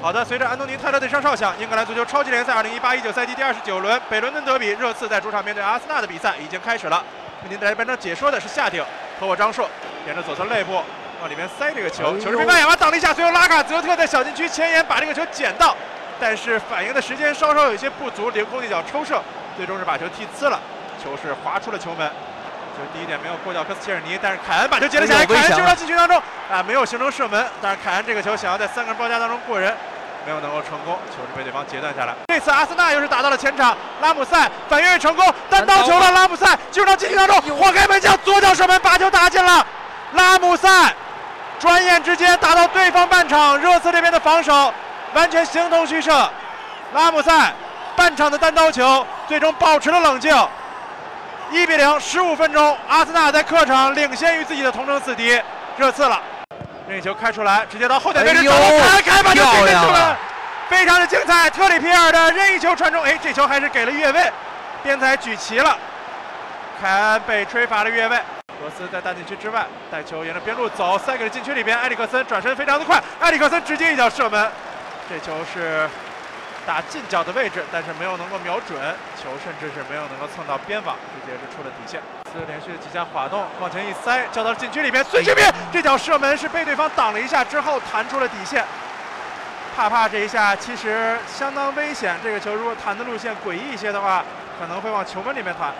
好的，随着安东尼·泰勒的上哨响，英格兰足球超级联赛2018-19赛季第二十九轮北伦敦德比热刺在主场面对阿森纳的比赛已经开始了。为您带来本场解说的是夏鼎和我张硕，沿着左侧肋部往里面塞这个球，球是被麦亚马挡了一下，随后拉卡泽特在小禁区前沿把这个球捡到，但是反应的时间稍稍有些不足，凌空一脚抽射，最终是把球踢呲了，球是滑出了球门。就是第一点没有过掉科斯切尔尼，但是凯恩把球接了下来，凯恩进入到禁区当中，啊，没有形成射门，但是凯恩这个球想要在三个人包夹当中过人，没有能够成功，球是被对方截断下来。这次阿森纳又是打到了前场，拉姆塞反越位成功，单刀球了，拉姆塞进入到禁区当中，晃开门将，左脚射门把球打进了，拉姆塞转眼之间打到对方半场，热刺这边的防守完全形同虚设，拉姆塞半场的单刀球最终保持了冷静。一比零，十五分钟，阿森纳在客场领先于自己的同城死敌热刺了。任意球开出来，直接到后点位置，开开把球给出来，非常的精彩。特里皮尔的任意球传中，哎，这球还是给了越位，边裁举旗了。凯恩被吹罚了越位。罗斯在大禁区之外带球沿着边路走，塞给了禁区里边。埃里克森转身非常的快，埃里克森直接一脚射门，这球是。打近角的位置，但是没有能够瞄准球，甚至是没有能够蹭到边网，直接是出了底线。斯连续几下滑动，往前一塞，交到了禁区里面。孙兴民这脚射门是被对方挡了一下之后弹出了底线。帕帕这一下其实相当危险，这个球如果弹的路线诡异一些的话，可能会往球门里面弹。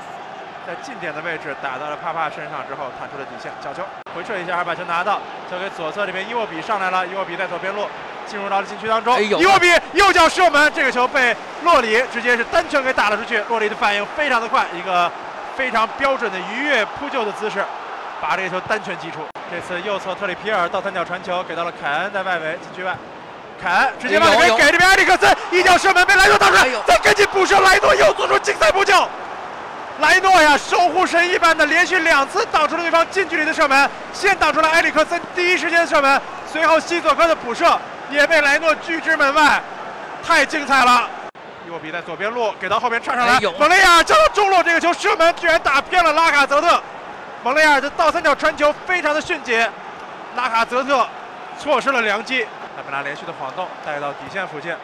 在近点的位置打到了帕帕身上之后弹出了底线，角球回撤一下，还把球拿到，交给左侧这边伊沃比上来了，伊沃比在左边路。进入到了禁区当中，伊沃比右脚射门，这个球被洛里直接是单拳给打了出去。洛里的反应非常的快，一个非常标准的鱼跃扑救的姿势，把这个球单拳击出。这次右侧特里皮尔倒三角传球给到了凯恩在外围禁区外，凯恩直接往里面给这边埃里克森一脚射门被莱诺挡出来，再跟进补射，莱诺又做出精彩扑救。莱诺呀，守护神一般的连续两次挡出了对方近距离的射门，先挡出了埃里克森第一时间的射门，随后西索科的补射。也被莱诺拒之门外，太精彩了！伊沃比在左边路给到后边串上来，蒙雷亚尔交到中路，这个球射门居然打偏了拉卡泽特。蒙雷亚尔的倒三角传球非常的迅捷，拉卡泽特错失了良机。他本拉连续的晃动带到底线附近，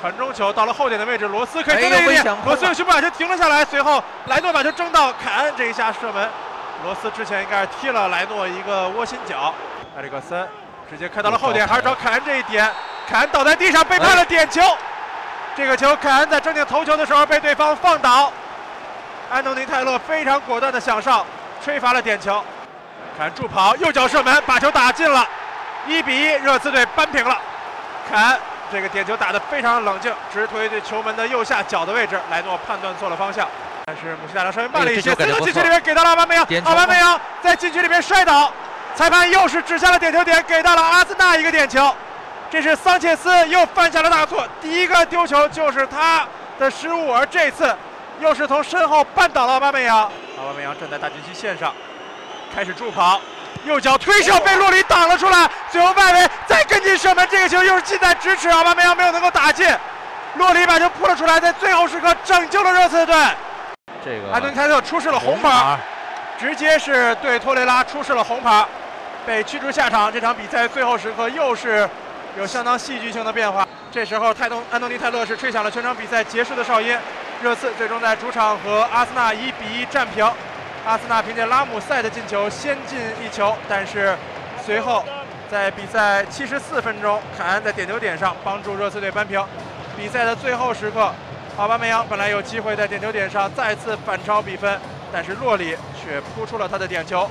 传中球到了后点的位置，罗斯可以争一点，罗斯用胸部把球停了下来，随后莱诺把球争到凯恩这一下射门，罗斯之前应该是踢了莱诺一个窝心脚，埃里克森。直接开到了后点，还是找凯恩这一点。凯恩倒在地上被判了点球。这个球，凯恩在正定头球的时候被对方放倒。安东尼泰勒非常果断的向上，吹罚了点球。凯恩助跑，右脚射门，把球打进了。一比一，热刺队扳平了。凯恩这个点球打得非常冷静，直推对球门的右下角的位置。莱诺判断错了方向，但是姆希达拉稍微慢了一些，最终禁区里面给到了阿巴梅扬。阿巴梅扬在禁区里面摔倒。裁判又是指向了点球点，给到了阿森纳一个点球。这是桑切斯又犯下了大错，第一个丢球就是他的失误，而这次又是从身后绊倒了阿巴梅扬。阿巴梅扬站在大禁区线上，开始助跑，右脚推射被洛里挡了出来，最后外围再跟进射门，这个球又是近在咫尺，阿巴梅扬没有能够打进。洛里把球扑了出来，在最后时刻拯救了热刺队。这个安东尼泰特出示了红牌，直接是对托雷拉出示了红牌。被驱逐下场，这场比赛最后时刻又是有相当戏剧性的变化。这时候，泰东安东尼泰勒是吹响了全场比赛结束的哨音。热刺最终在主场和阿森纳一比一战平。阿森纳凭借拉姆塞的进球先进一球，但是随后在比赛七十四分钟，凯恩在点球点上帮助热刺队扳平。比赛的最后时刻，奥巴梅扬本来有机会在点球点上再次反超比分，但是洛里却扑出了他的点球。